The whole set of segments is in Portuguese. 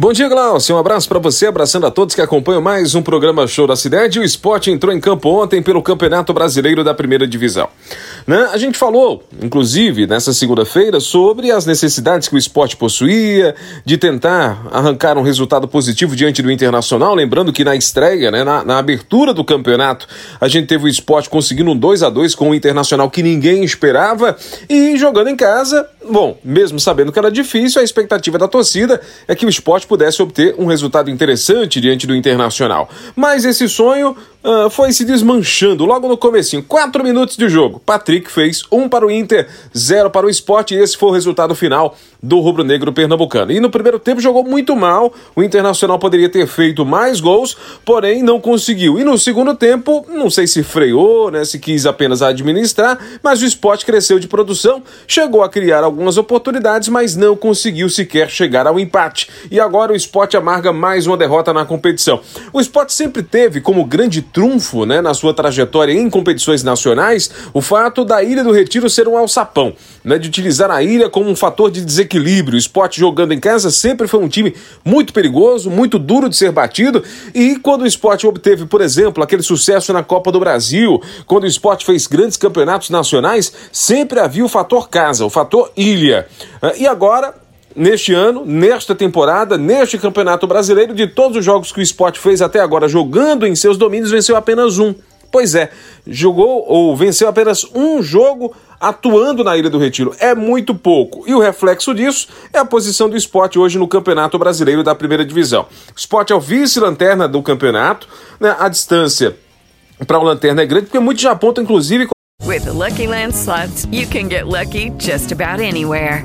Bom dia, Glaucio. Um abraço para você, abraçando a todos que acompanham mais um programa Show da Cidade. O esporte entrou em campo ontem pelo Campeonato Brasileiro da Primeira Divisão. Né? A gente falou, inclusive, nessa segunda-feira, sobre as necessidades que o esporte possuía, de tentar arrancar um resultado positivo diante do Internacional. Lembrando que na estreia, né, na, na abertura do campeonato, a gente teve o esporte conseguindo um 2 a 2 com o Internacional que ninguém esperava e jogando em casa. Bom, mesmo sabendo que era difícil, a expectativa da torcida é que o esporte pudesse obter um resultado interessante diante do Internacional. Mas esse sonho uh, foi se desmanchando logo no comecinho. Quatro minutos de jogo. Patrick fez um para o Inter, zero para o esporte, e esse foi o resultado final do rubro-negro pernambucano. E no primeiro tempo jogou muito mal. O Internacional poderia ter feito mais gols, porém não conseguiu. E no segundo tempo, não sei se freou, né, se quis apenas administrar, mas o esporte cresceu de produção, chegou a criar algumas oportunidades, mas não conseguiu sequer chegar ao empate. E agora o esporte amarga mais uma derrota na competição. O esporte sempre teve como grande trunfo né, na sua trajetória em competições nacionais o fato da Ilha do Retiro ser um alçapão, né, de utilizar a ilha como um fator de desequilíbrio. O esporte jogando em casa sempre foi um time muito perigoso, muito duro de ser batido. E quando o esporte obteve, por exemplo, aquele sucesso na Copa do Brasil, quando o esporte fez grandes campeonatos nacionais, sempre havia o fator casa, o fator ilha. Ah, e agora neste ano, nesta temporada, neste Campeonato Brasileiro, de todos os jogos que o esporte fez até agora jogando em seus domínios, venceu apenas um. Pois é, jogou ou venceu apenas um jogo atuando na Ilha do Retiro. É muito pouco. E o reflexo disso é a posição do esporte hoje no Campeonato Brasileiro da Primeira Divisão. O esporte é o vice-lanterna do campeonato, né? a distância para o lanterna é grande, porque muitos já apontam, inclusive. With the Lucky Land slots, you can get lucky just about anywhere.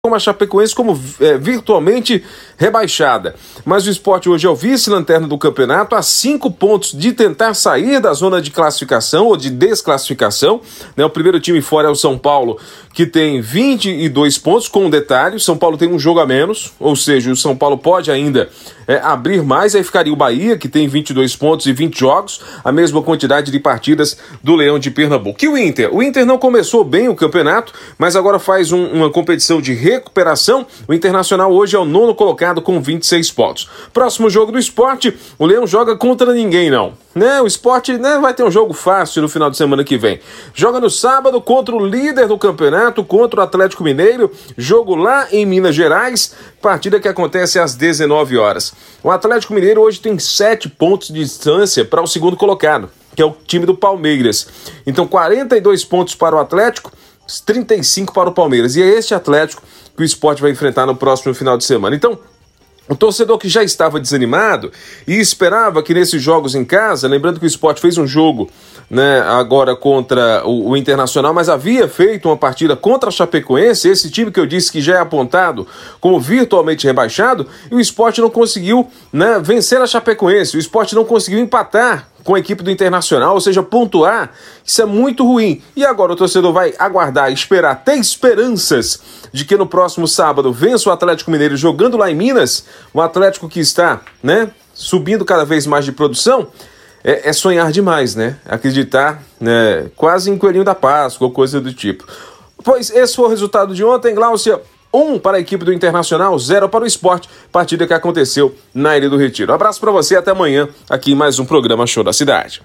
Como a Chapecoense como é, virtualmente rebaixada. Mas o esporte hoje é o vice-lanterna do campeonato, a cinco pontos de tentar sair da zona de classificação ou de desclassificação. Né? O primeiro time fora é o São Paulo, que tem 22 pontos, com um detalhe: São Paulo tem um jogo a menos, ou seja, o São Paulo pode ainda é, abrir mais, aí ficaria o Bahia, que tem 22 pontos e 20 jogos, a mesma quantidade de partidas do Leão de Pernambuco. E o Inter? O Inter não começou bem o campeonato, mas agora faz um, uma competição de recuperação. O Internacional hoje é o nono colocado com 26 pontos. Próximo jogo do esporte, o Leão joga contra ninguém, não. Né? O esporte né, vai ter um jogo fácil no final de semana que vem. Joga no sábado contra o líder do campeonato, contra o Atlético Mineiro. Jogo lá em Minas Gerais, partida que acontece às 19 horas. O Atlético Mineiro hoje tem 7 pontos de distância para o segundo colocado, que é o time do Palmeiras. Então, 42 pontos para o Atlético. 35 para o Palmeiras. E é este Atlético que o esporte vai enfrentar no próximo final de semana. Então, o torcedor que já estava desanimado e esperava que nesses jogos em casa, lembrando que o esporte fez um jogo né, agora contra o, o, Internacional, mas havia feito uma partida contra a Chapecoense, esse time que eu disse que já é apontado como virtualmente rebaixado, e o esporte não conseguiu né, vencer a Chapecoense, o esporte não conseguiu empatar com a equipe do Internacional, ou seja, pontuar, isso é muito ruim. E agora o torcedor vai aguardar, esperar, ter esperanças de que no próximo sábado vença o Atlético Mineiro jogando lá em Minas, o Atlético que está, né, subindo cada vez mais de produção. É, é sonhar demais, né? Acreditar, né? Quase em coelhinho da Páscoa ou coisa do tipo. Pois esse foi o resultado de ontem, Gláucia. 1 um para a equipe do Internacional, 0 para o esporte, partida que aconteceu na Ilha do Retiro. Abraço para você até amanhã, aqui em mais um programa Show da Cidade.